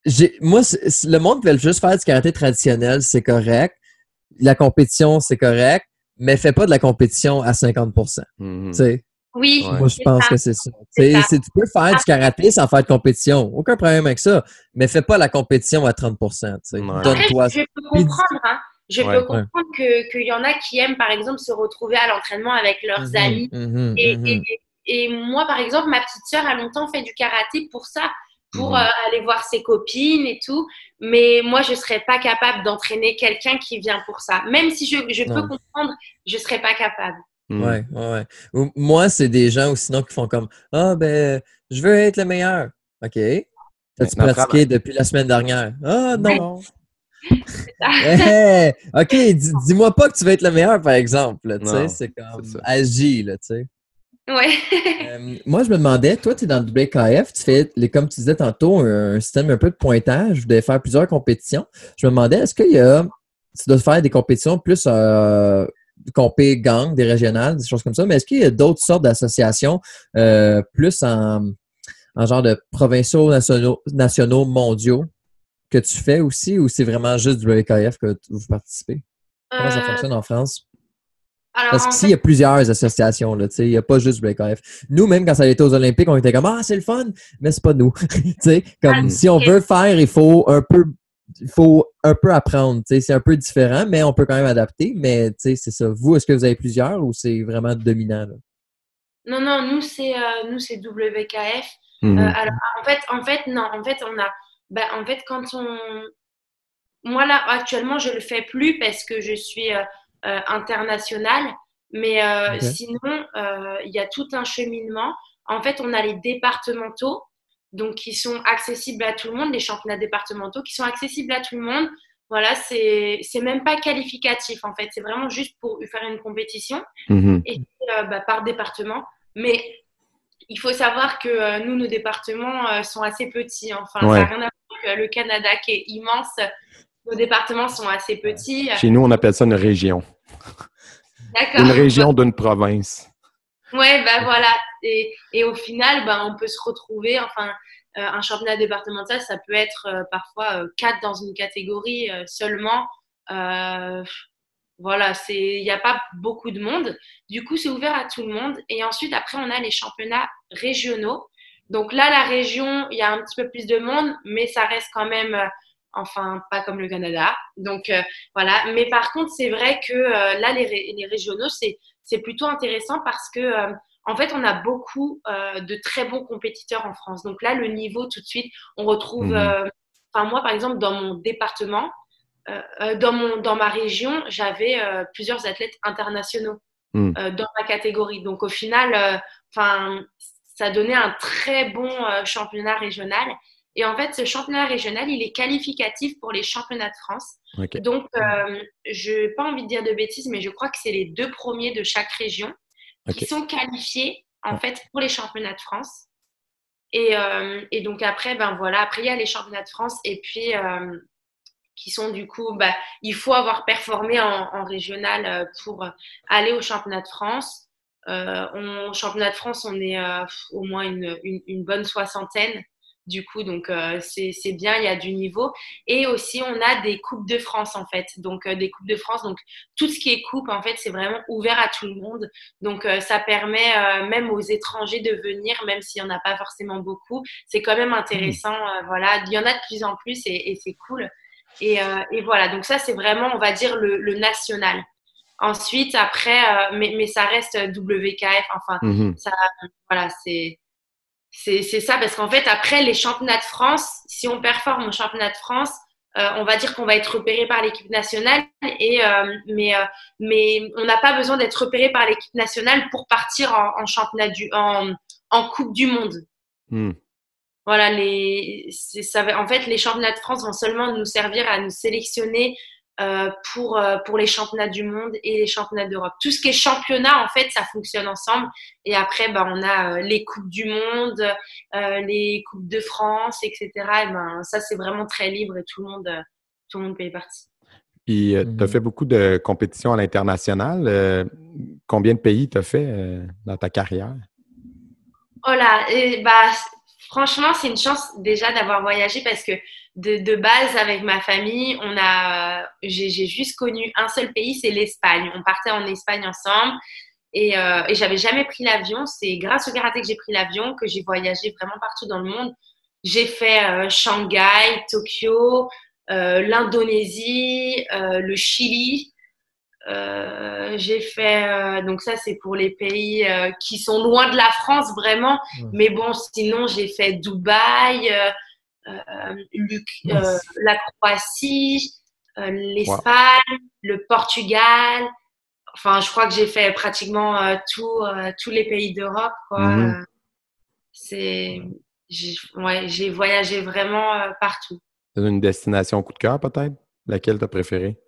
j'ai, moi, le monde qui veut juste faire du karaté traditionnel, c'est correct. La compétition, c'est correct, mais fais pas de la compétition à 50 mm-hmm. Oui. Moi, je pense que c'est ça. tu peux faire du karaté sans faire de compétition. Aucun problème avec ça. Mais fais pas la compétition à 30 Donne-toi. Je, peux comprendre, hein. Je peux comprendre qu'il y en a qui aiment, par exemple, se retrouver à l'entraînement avec leurs mhm, amis. Mhm, et, mhm. et, et, moi, par exemple, ma petite sœur a longtemps fait du karaté pour ça, pour euh, aller voir ses copines et tout. Mais moi, je ne serais pas capable d'entraîner quelqu'un qui vient pour ça. Même si je, je peux comprendre, je ne serais pas capable. Ouais, ouais. Moi, c'est des gens ou sinon qui font comme Ah, ben, je veux être le meilleur. OK. As-tu pratiqué depuis la semaine dernière? Ah, non. (laughs) OK, dis-moi pas que tu vas être le meilleur, par exemple. C'est comme agis, là, tu sais. Ouais. Euh, moi, je me demandais, toi, tu es dans le WKF, tu fais, comme tu disais tantôt, un, système un peu de pointage, vous devez faire plusieurs compétitions. Je me demandais, est-ce qu'il y a, tu dois faire des compétitions plus euh, compé gang, des régionales, des choses comme ça, mais est-ce qu'il y a d'autres sortes d'associations euh, plus en, en, genre de provinciaux, nationaux, nationaux mondiaux? Que tu fais aussi ou c'est vraiment juste du WKF que vous participez? Comment ça euh, fonctionne en France? Parce qu'ici, il y a plusieurs associations, là, il n'y a pas juste du WKF. Nous, même quand ça a été aux Olympiques, on était comme Ah, c'est le fun, mais c'est pas nous. (laughs) comme ah, si on veut faire, il faut un peu il faut un peu apprendre. C'est un peu différent, mais on peut quand même adapter. Mais c'est ça. Vous, est-ce que vous avez plusieurs ou c'est vraiment dominant? Non, non, nous, c'est euh, nous c'est WKF. Mhm. Euh, alors, en fait, en fait, non, en fait, on a ben, en fait, quand on. Moi, là, actuellement, je ne le fais plus parce que je suis euh, euh, internationale. Mais euh, sinon, il y a tout un cheminement. En fait, on a les départementaux, donc qui sont accessibles à tout le monde, les championnats départementaux qui sont accessibles à tout le monde. Voilà, c'est même pas qualificatif en fait, c'est vraiment juste pour faire une compétition mhm. et bah, par département. Mais il faut savoir que nous, nos départements sont assez petits. Enfin, ça n'a rien à le Canada qui est immense. Nos départements sont assez petits. Chez nous, on appelle ça une région. D'accord. Une région d'une province. Ouais, ben voilà. Et, au final, ben, on peut se retrouver, enfin, euh, un championnat départemental, ça peut être euh, parfois euh, quatre dans une catégorie seulement. Voilà, il n'y a pas beaucoup de monde. Du coup, c'est ouvert à tout le monde. Et ensuite, après, on a les championnats régionaux. Donc là, la région, il y a un petit peu plus de monde, mais ça reste quand même, euh, enfin, pas comme le Canada. Donc euh, voilà. Mais par contre, c'est vrai que euh, là, les, les régionaux, c'est plutôt intéressant parce que en fait, on a beaucoup de très bons compétiteurs en France. Donc là, le niveau, tout de suite, on retrouve. Mmh. Enfin, moi, par exemple, dans mon département, dans, mon, dans ma région, j'avais plusieurs athlètes internationaux mmh. dans ma catégorie. Donc au final, enfin ça donnait un très bon euh, championnat régional. Et en fait, ce championnat régional, il est qualificatif pour les championnats de France. Donc, euh, je n'ai pas envie de dire de bêtises, mais je crois que c'est les deux premiers de chaque région qui sont qualifiés en fait pour les championnats de France. Et, euh, et, donc après, ben voilà, après il y a les championnats de France et puis qui sont du coup, ben, il faut avoir performé en, en régional pour aller au championnat de France. Euh, championnat de France, on est euh, au moins une, une, bonne soixantaine. Du coup, donc euh, c'est bien, il y a du niveau. Et aussi, on a des coupes de France en fait. Donc des coupes de France, donc tout ce qui est coupe en fait, c'est vraiment ouvert à tout le monde. Donc ça permet même aux étrangers de venir, même s'il n'y en a pas forcément beaucoup. C'est quand même intéressant. voilà, il y en a de plus en plus et, et c'est cool. Et, et, voilà, donc ça c'est vraiment, on va dire, le, le national. Ensuite, après, euh, mais, mais, ça reste WKF. Enfin, mhm. ça, voilà, c'est. C'est ça, parce qu'en fait, après les championnats de France, si on performe au championnat de France, euh, on va dire qu'on va être repéré par l'équipe nationale, et, euh, mais, mais on n'a pas besoin d'être repéré par l'équipe nationale pour partir en, championnat du, en, en, Coupe du Monde. Hmm. Voilà, les, ça, en fait, les championnats de France vont seulement nous servir à nous sélectionner euh, pour, euh, pour les championnats du monde et les championnats d'Europe. Tout ce qui est championnat, en fait, ça fonctionne ensemble. Et après, ben, on a euh, les Coupes du Monde, les Coupes de France, etc. Et ben, ça, c'est vraiment très libre et tout le monde, tout le monde paye partie. Puis, tu as Mhm. fait beaucoup de compétitions à l'international. Euh, combien de pays tu as fait euh, dans ta carrière? Oh là, et bah, franchement, c'est une chance déjà d'avoir voyagé parce que de, base, avec ma famille, on a, j'ai juste connu un seul pays, c'est l'Espagne. On partait en Espagne ensemble et, euh, et j'avais jamais pris l'avion. C'est grâce au karaté que j'ai pris l'avion, que j'ai voyagé vraiment partout dans le monde. J'ai fait euh, Shanghai, Tokyo, euh, l'Indonésie, le Chili. Euh, j'ai fait, euh, donc ça c'est pour les pays euh, qui sont loin de la France vraiment, mais bon sinon j'ai fait Dubaï, Luc- la Croatie, l'Espagne, le Portugal, enfin je crois que j'ai fait pratiquement tout, tous les pays d'Europe. Mhm. C'est, j'ai ouais, voyagé vraiment partout. T'as une destination coup de cœur, peut-être? Laquelle tu as préférée?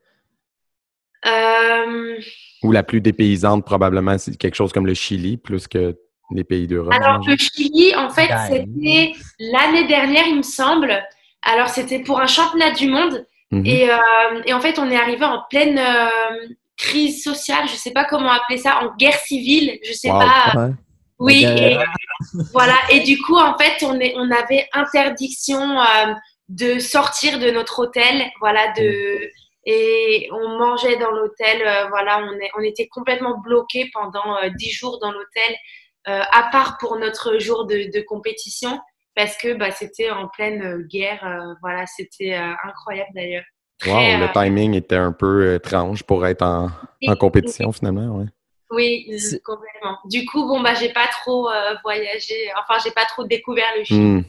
Euh, Ou la plus dépaysante, probablement, c'est quelque chose comme le Chili, plus que les pays d'Europe. Alors, le Chili, en fait, c'était l'année dernière, il me semble. Alors, c'était pour un championnat du monde. Mhm. Et, euh, et en fait, on est arrivé en pleine euh, crise sociale, je sais pas comment appeler ça, en guerre civile, je sais Wow. pas. Ouais. Oui, et, (laughs) voilà. Et du coup, en fait, on, est, on avait interdiction euh, de sortir de notre hôtel, voilà, de et on mangeait dans l'hôtel, euh, voilà, on, est, on était complètement bloqués pendant euh, dix jours dans l'hôtel, euh, à part pour notre jour de, de compétition, parce que bah, c'était en pleine guerre, voilà, c'était incroyable d'ailleurs. Wow, le timing était un peu étrange pour être en, en compétition, finalement. Ouais. Oui, complètement. Du coup, bon, bah, j'ai pas trop euh, voyagé, enfin, j'ai pas trop découvert le Chili. Hmm.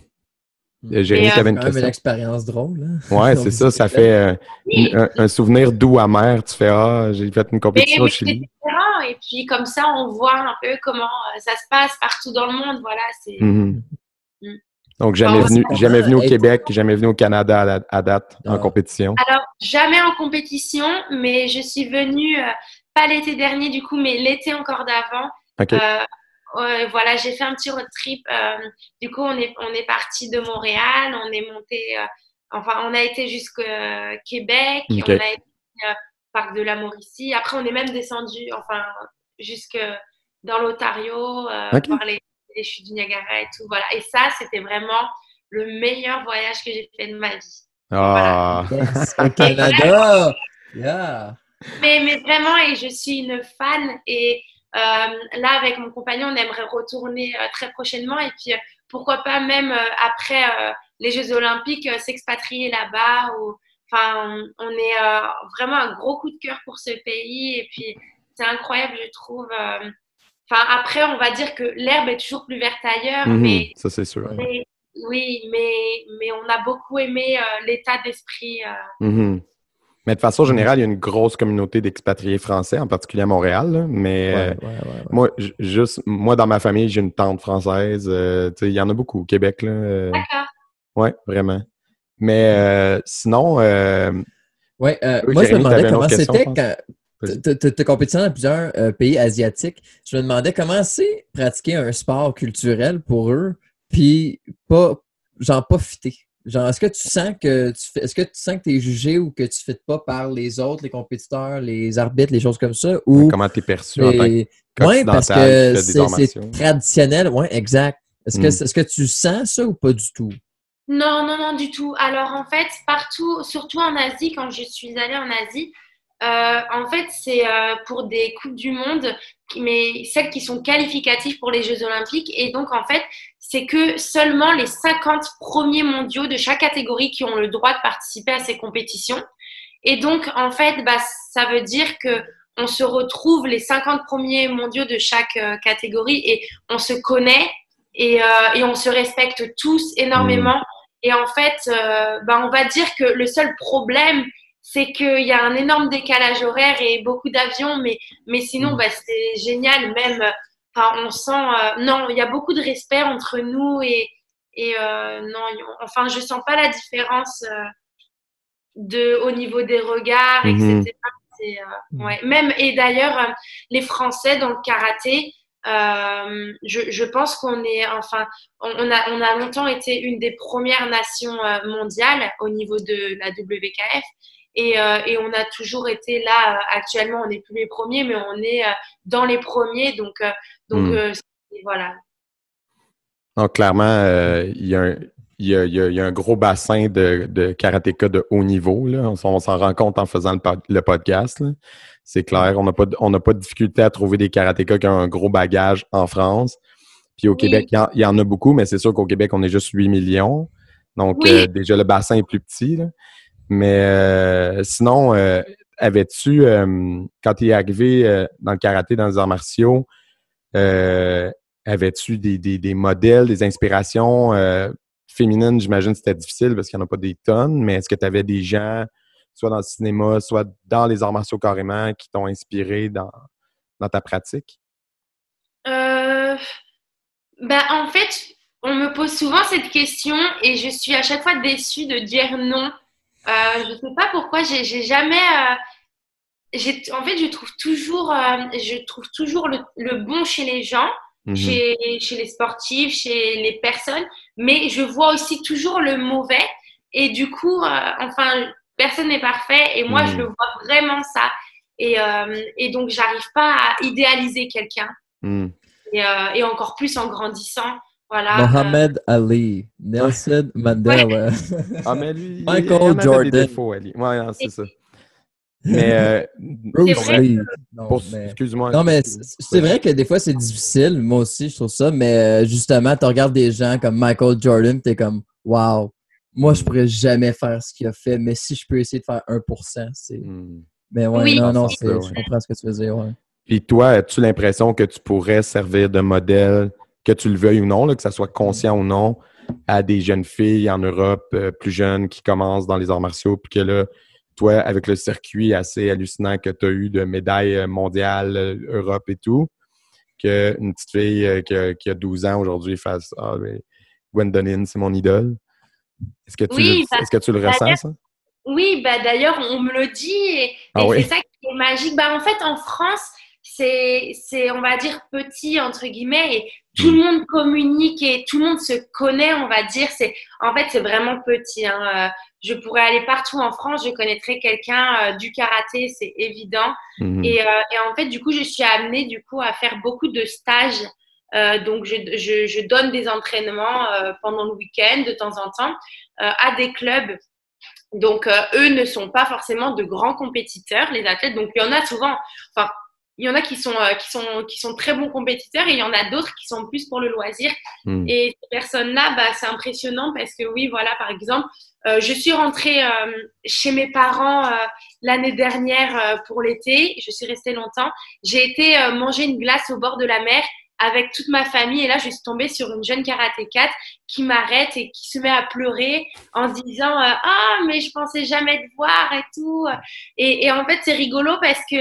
Euh, Jérémy, euh, tu avais une question? expérience drôle. Hein? Ouais, (laughs) c'est ça, ça fait euh, Oui, un, un souvenir doux amer. Tu fais Ah, j'ai fait une compétition au Chili. différent. Et puis, comme ça, on voit un peu comment ça se passe partout dans le monde. Voilà, c'est. Mhm. Mm. Donc, jamais Bon, venu, jamais venu au Québec, jamais venu au Canada à, la- à date en Ah. compétition. Alors, jamais en compétition, mais je suis venue, euh, pas l'été dernier du coup, mais l'été encore d'avant. OK. Euh, voilà, j'ai fait un petit road trip. euh, du coup, on est, on est parti de Montréal, on est monté, euh, enfin, on a été jusqu'à Québec, Ok. on a été euh, au parc de la Mauricie. Après, on est même descendu, enfin, jusque dans l'Ontario, euh, Ok. voir les, les chutes du Niagara et tout. Voilà. Et ça, c'était vraiment le meilleur voyage que j'ai fait de ma vie. Ah, Yes, (laughs) au Canada! Yeah! Mais, mais vraiment, et je suis une fan. Et euh, là, avec mon compagnon, on aimerait retourner euh, très prochainement. Et puis, euh, pourquoi pas même euh, après euh, les Jeux Olympiques, euh, s'expatrier là-bas. Ou, enfin, on est euh, vraiment un gros coup de cœur pour ce pays. Et puis, c'est incroyable, je trouve. euh. Enfin, après, on va dire que l'herbe est toujours plus verte ailleurs. mhm, mais, ça c'est sûr. mais- oui, mais, mais on a beaucoup aimé euh, l'état d'esprit. euh, Mhm. Mais de façon générale, il y a une grosse communauté d'expatriés français, en particulier à Montréal. là. Mais Ouais, euh, ouais, ouais, ouais. moi, juste moi dans ma famille, j'ai une tante française. euh, tu sais, il y en a beaucoup au Québec. Là, euh, D'accord. ouais, vraiment. Mais euh, sinon, euh, Ouais, euh, Oui, moi, je me demandais comment c'était quand. Tu as compétitionné dans plusieurs euh, pays asiatiques. Je me demandais comment c'est pratiquer un sport culturel pour eux, puis pas, genre, pas fitter. Genre, est-ce que tu sens que tu fais, est-ce que tu sens que tu es jugé ou que tu ne fites pas par les autres, les compétiteurs, les arbitres, les choses comme ça? Ou comment tu es perçu en tant que Ouais, parce que c'est traditionnel. Ouais, exact. Est-ce que, Mm. est-ce que tu sens ça ou pas du tout? Non, non, non, du tout. Alors, en fait, partout, surtout en Asie, quand je suis allée en Asie, euh, en fait, c'est euh, pour des Coupes du Monde, mais celles qui sont qualificatives pour les Jeux Olympiques. Et donc, en fait, c'est que seulement les 50 premiers mondiaux de chaque catégorie qui ont le droit de participer à ces compétitions. Et donc, en fait, bah, ça veut dire que on se retrouve les 50 premiers mondiaux de chaque euh, catégorie et on se connaît et, euh, et on se respecte tous énormément. Et en fait, euh, bah, on va dire que le seul problème, c'est qu'il y a un énorme décalage horaire et beaucoup d'avions, mais, mais sinon, bah, c'est génial. Même, enfin, on sent, euh, non, il y a beaucoup de respect entre nous et, et euh, non, enfin, je sens pas la différence euh, de, au niveau des regards, Mhm. etc. C'est, euh, ouais. Même, et d'ailleurs, les Français dans le karaté, euh, je, je pense qu'on est, enfin, on, on a, on a longtemps été une des premières nations mondiales au niveau de la WKF. Et, euh, et on a toujours été là. Actuellement, on n'est plus les premiers, mais on est dans les premiers. Donc, donc Hmm. voilà. Donc, clairement, il y a un, il y, a, il y a un gros bassin de, de karatéka de haut niveau. Là. On, s'en- on s'en rend compte en faisant le, pod- le podcast. C'est clair. On n'a pas, de- on n'a pas de difficulté à trouver des karatékas qui ont un gros bagage en France. Puis au Oui. Québec, il y, en, il y en a beaucoup, mais c'est sûr qu'au Québec, on est juste 8 millions. Donc, Oui. euh, déjà, le bassin est plus petit. là. Mais euh, sinon, euh, avais-tu, euh, quand tu es arrivé dans le karaté, dans les arts martiaux, avais-tu des, des, modèles, des inspirations féminines? J'imagine que c'était difficile parce qu'il n'y en a pas des tonnes, mais est-ce que tu avais des gens, soit dans le cinéma, soit dans les arts martiaux carrément, qui t'ont inspiré dans, dans ta pratique? Ben, en fait, on me pose souvent cette question et je suis à chaque fois déçue de dire non. Euh, je ne sais pas pourquoi, j'ai jamais. euh, en fait, je trouve toujours, euh, je trouve toujours le, le bon chez les gens, Mhm. chez, chez les sportifs, chez les personnes, mais je vois aussi toujours le mauvais. Et du coup, enfin, personne n'est parfait et moi, Mhm. je le vois vraiment ça. Et, euh, et donc, j'arrive pas à idéaliser quelqu'un et, euh, et encore plus en grandissant. Voilà. Mohamed Ali, Nelson Mandela. Ah, mais lui, il- Michael il Jordan. des défauts, Ali. Ouais, non, c'est ça. (laughs) Mais, euh, Bruce Lee. Non, pour- mais- excuse-moi. Non, mais c'est vrai que des fois, c'est difficile. Moi aussi, je trouve ça. Mais euh, justement, tu regardes des gens comme Michael Jordan, tu es comme, wow, moi, je pourrais jamais faire ce qu'il a fait, mais si je peux essayer de faire 1%, c'est. Hmm. Mais ouais, Oui, non, non, je comprends ce que tu veux dire. Ouais. Puis toi, as-tu l'impression que tu pourrais servir de modèle, que tu le veuilles ou non, là, que ça soit conscient ou non, à des jeunes filles en Europe euh, plus jeunes qui commencent dans les arts martiaux, puis que là, toi, avec le circuit assez hallucinant que tu as eu de médailles euh, mondiales, euh, Europe et tout, qu'une petite fille qui, a, qui a 12 ans aujourd'hui fasse Ah, ben, Gwendoline, c'est mon idole. Est-ce que tu, Oui, le, bah, est-ce que tu le bah, ressens, ça? Oui, bah d'ailleurs, on me le dit et, Ah et oui? c'est ça qui est magique. Bah, en fait, en France, c'est, c'est, on va dire, petit, entre guillemets, et tout le monde communique et tout le monde se connaît, on va dire. C'est, en fait, c'est vraiment petit. hein. Euh, Je pourrais aller partout en France, je connaîtrais quelqu'un euh, du karaté, c'est évident. Mhm. Et, euh, et en fait, du coup, je suis amenée du coup à faire beaucoup de stages. Euh, donc, je, je, je donne des entraînements euh, pendant le week-end de temps en temps à des clubs. Donc, euh, eux ne sont pas forcément de grands compétiteurs, les athlètes. Donc, il y en a souvent, enfin, il y en a qui sont, euh, qui sont, qui sont très bons compétiteurs et il y en a d'autres qui sont plus pour le loisir. Mhm. Et ces personnes-là, bah, c'est impressionnant parce que oui, voilà, par exemple, euh, je suis rentrée euh, chez mes parents l'année dernière pour l'été. Je suis restée longtemps. J'ai été manger une glace au bord de la mer avec toute ma famille et là, je suis tombée sur une jeune karatékate qui m'arrête et qui se met à pleurer en se disant ah mais je pensais jamais te voir et tout. Et, et en fait, c'est rigolo parce que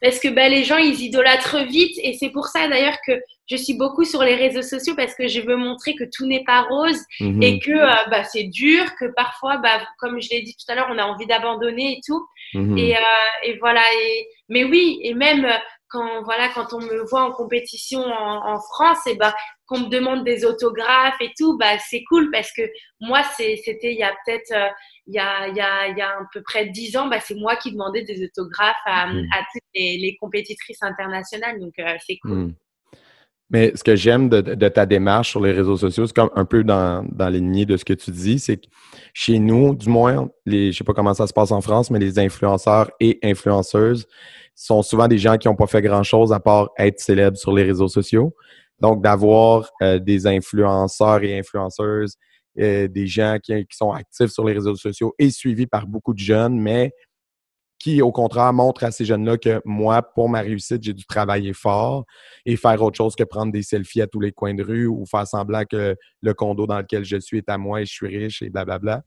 parce que bah, les gens ils idolâtrent vite et c'est pour ça d'ailleurs que je suis beaucoup sur les réseaux sociaux parce que je veux montrer que tout n'est pas rose Mhm. et que euh, bah, c'est dur, que parfois, bah, comme je l'ai dit tout à l'heure, on a envie d'abandonner et tout. Mhm. Et, euh, et voilà. Et, mais oui, et même euh, quand voilà, quand on me voit en compétition en, en France, et bah, qu'on me demande des autographes et tout, bah, c'est cool parce que moi, c'est- c'était il y a peut-être euh, il y a, il y, a, il y a à peu près dix ans, bah, c'est moi qui demandais des autographes à, à toutes les, les compétitrices internationales. Donc, euh, c'est cool. Hmm. Mais ce que j'aime de, de ta démarche sur les réseaux sociaux, c'est comme un peu dans, dans les lignées de ce que tu dis, c'est que chez nous, du moins, les, je sais pas comment ça se passe en France, mais les influenceurs et influenceuses sont souvent des gens qui n'ont pas fait grand-chose à part être célèbres sur les réseaux sociaux. Donc, d'avoir euh, des influenceurs et influenceuses, des gens qui, sont actifs sur les réseaux sociaux et suivis par beaucoup de jeunes, mais qui, au contraire, montre à ces jeunes-là que moi, pour ma réussite, j'ai dû travailler fort et faire autre chose que prendre des selfies à tous les coins de rue ou faire semblant que le condo dans lequel je suis est à moi et je suis riche et blablabla.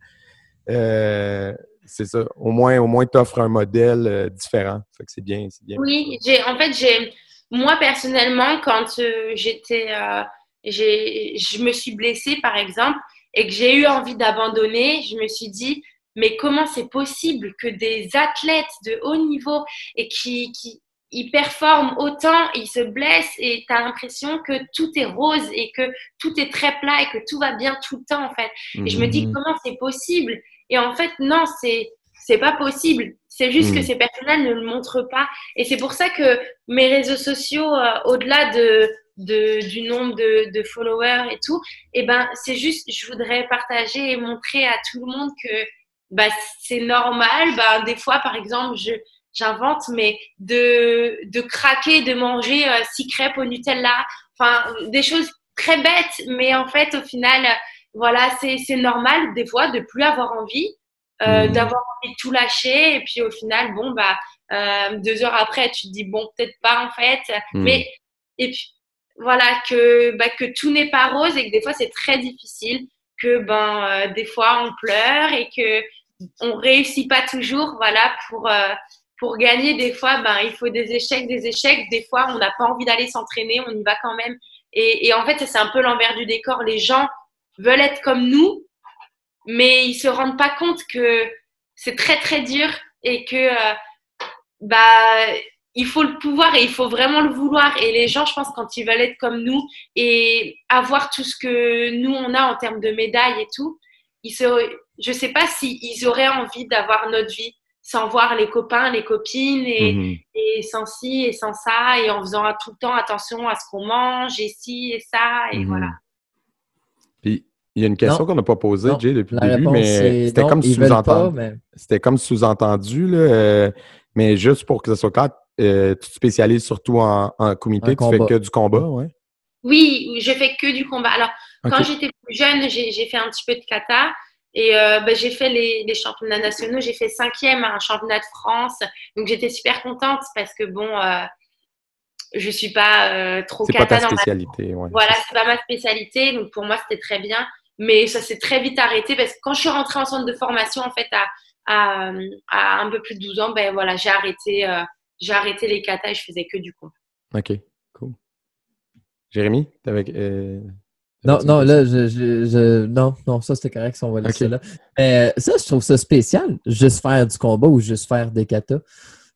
Euh, c'est ça. Au moins, au moins, tu offres un modèle euh, différent. Fait c'est bien, c'est bien. Oui, j'ai, en fait, j'ai, moi personnellement, quand euh, j'étais, euh, j'ai, je me suis blessée par exemple et que j'ai eu envie d'abandonner, je me suis dit, mais comment c'est possible que des athlètes de haut niveau et qui, qui ils performent autant, ils se blessent et tu as l'impression que tout est rose et que tout est très plat et que tout va bien tout le temps en fait. Et je me dis Mhm. comment c'est possible? Et en fait non, c'est c'est pas possible. C'est juste que Mm. ces personnes-là ne le montrent pas. Et c'est pour ça que mes réseaux sociaux, euh, au-delà de, de, du nombre de, de followers et tout, eh ben, c'est juste, je voudrais partager et montrer à tout le monde que bah, c'est normal. Bah, des fois, par exemple, je, j'invente, mais de, de craquer, de manger euh, six crêpes au Nutella. Enfin, des choses très bêtes, mais en fait, au final, voilà, c'est, normal des fois de plus avoir envie, euh, Mhm. d'avoir envie de tout lâcher. Et puis au final, bon, bah, euh, deux heures après, tu te dis, bon, peut-être pas en fait. Mhm. Mais, et puis, voilà, que, bah, que tout n'est pas rose et que des fois, c'est très difficile, que ben, euh, des fois, on pleure et que on réussit pas toujours, voilà, pour, euh, pour gagner, des fois, ben, il faut des échecs, des échecs. Des fois, on n'a pas envie d'aller s'entraîner, on y va quand même. Et, et en fait, c'est un peu l'envers du décor. Les gens veulent être comme nous, mais ils se rendent pas compte que c'est très, très dur et que, euh, bah, il faut le pouvoir et il faut vraiment le vouloir. Et les gens, je pense, quand ils veulent être comme nous et avoir tout ce que nous, on a en termes de médailles et tout, ils se, je sais pas s'ils auraient envie d'avoir notre vie sans voir les copains, les copines et, Mhm. et sans ci et sans ça et en faisant tout le temps attention à ce qu'on mange et ci et ça et Mhm. voilà. Puis, il y a une question qu'on n'a pas posée, Non. Jay, depuis La le début, mais c'était comme sous-entendu. mais C'était comme sous-entendu, là. euh, mais juste pour que ce soit clair, euh, tu te spécialises surtout en, en comité, tu fais combat. que du combat, ouais. Oui, je fais que du combat. Alors, quand j'étais plus jeune, j'ai fait un petit peu de kata et euh, ben, j'ai fait les, les championnats nationaux. J'ai fait cinquième à un championnat de France. Donc, j'étais super contente parce que bon, euh, je suis pas euh, trop C'est pas kata ta dans ma spécialité, ouais. Voilà, c'est pas ma spécialité, donc pour moi c'était très bien. Mais ça s'est très vite arrêté parce que quand je suis rentrée en centre de formation, en fait, à, à, à un peu plus de 12 ans, ben voilà, j'ai arrêté, euh, j'ai arrêté les katas et je faisais que du combat. OK, cool. Jérémy, t'avais... Euh, Non, non, là, je, je, je- non, non, ça c'était correct si on va laisser là. Mais ça, je trouve ça spécial, juste faire du combat ou juste faire des katas.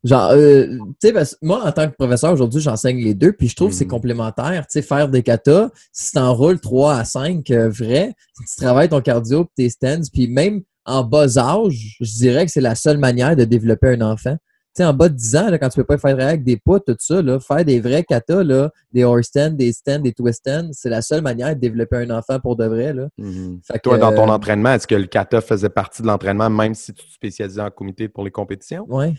Genre, euh, tu sais, parce que moi, en tant que professeur, aujourd'hui, j'enseigne les deux, puis je trouve que c'est Mhm. complémentaire. Tu sais, faire des katas, si tu enroules 3 à 5 euh, vrai, tu travailles ton cardio puis tes stands, puis même en bas âge, je dirais que c'est la seule manière de développer un enfant. Tu sais, en bas de 10 ans, là, quand tu peux pas faire avec des poutres, tout ça, là, faire des vrais katas, là, des horse stands, des stands, des twist stands, c'est la seule manière de développer un enfant pour de vrai. Là. Mhm. Fait Toi, que, dans ton euh, entraînement, est-ce que le kata faisait partie de l'entraînement, même si tu te spécialisais en comité pour les compétitions? Ouais.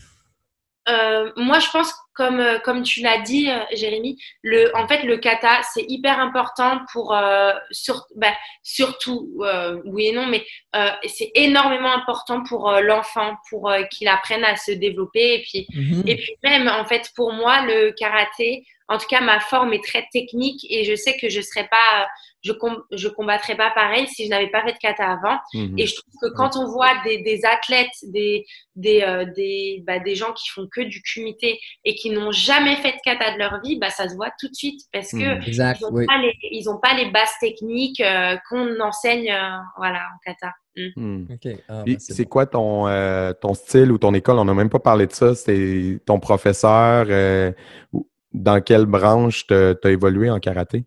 Euh, moi, je pense, comme, euh, comme tu l'as dit, euh, Jérémy, le, en fait, le kata, c'est hyper important pour, euh, sur, bah, surtout, euh, oui et non, mais euh, c'est énormément important pour l'enfant, pour qu'il apprenne à se développer. Et puis, Mhm. Et puis même, en fait, pour moi, le karaté, en tout cas, ma forme est très technique et je sais que je serais pas, je, com je combattrais pas pareil si je n'avais pas fait de kata avant. Mhm. Et je trouve que quand on voit des, des athlètes, des, des, euh, des, bah, des gens qui font que du kumité et qui n'ont jamais fait de kata de leur vie, bah, ça se voit tout de suite parce que Mhm. Exact, ils n'ont oui. pas, les, ils ont pas les bases techniques euh, qu'on enseigne euh, voilà, en kata. Mm. Mhm. OK. Ah, ben, c'est c'est bon. quoi ton, euh, ton style ou ton école? On n'a même pas parlé de ça. C'est ton professeur. euh, ou- dans quelle branche tu as évolué en karaté?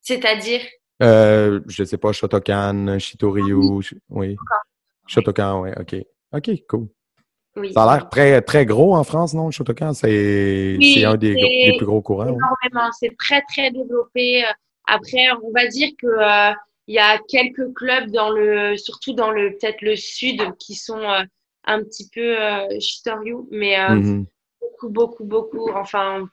C'est-à-dire, Euh, je sais pas, Shotokan, Shitoryu. sh- Oui. Shotokan, oui, OK. OK, cool. oui. Ça a l'air très, très gros en France, non, le Shotokan? C'est Oui, un des, plus gros courants. ouais. énormément. C'est très, très développé. Euh, Après, on va dire que euh, il y a quelques clubs dans le, surtout dans le, peut-être le sud, qui sont euh, un petit peu euh, Shitoryu, mais euh, Mhm. beaucoup, beaucoup, beaucoup. Enfin,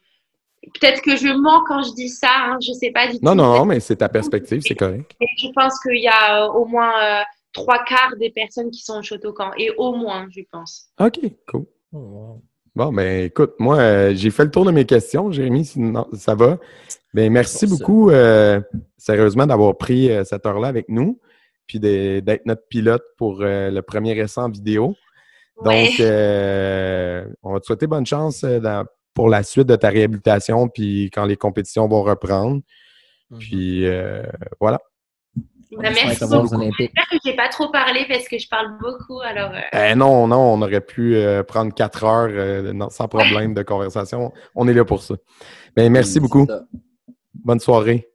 peut-être que je mens quand je dis ça. Hein, je sais pas du Non, tout. non, non, mais c'est ta perspective, c'est correct. Je pense qu'il y a euh, au moins euh, trois quarts des personnes qui sont au Shotokan, et au moins, je pense. OK, cool. Oh. Bon, ben écoute, moi, euh, j'ai fait le tour de mes questions, Jérémy, sinon ça va. Ben, merci beaucoup, euh, sérieusement, d'avoir pris euh, cette heure-là avec nous, puis de- d'être notre pilote pour euh, le premier essai en vidéo. Donc, Ouais. euh, on va te souhaiter bonne chance dans- pour la suite de ta réhabilitation, puis quand les compétitions vont reprendre. Mhm. Puis euh, voilà. Bah, merci beaucoup. J'espère que j'ai pas trop parlé parce que je parle beaucoup. Alors, euh, Eh non, non, on aurait pu euh, prendre quatre heures euh, non- sans problème de conversation. On est là pour ça. Ben, merci beaucoup. ça. Bonne soirée.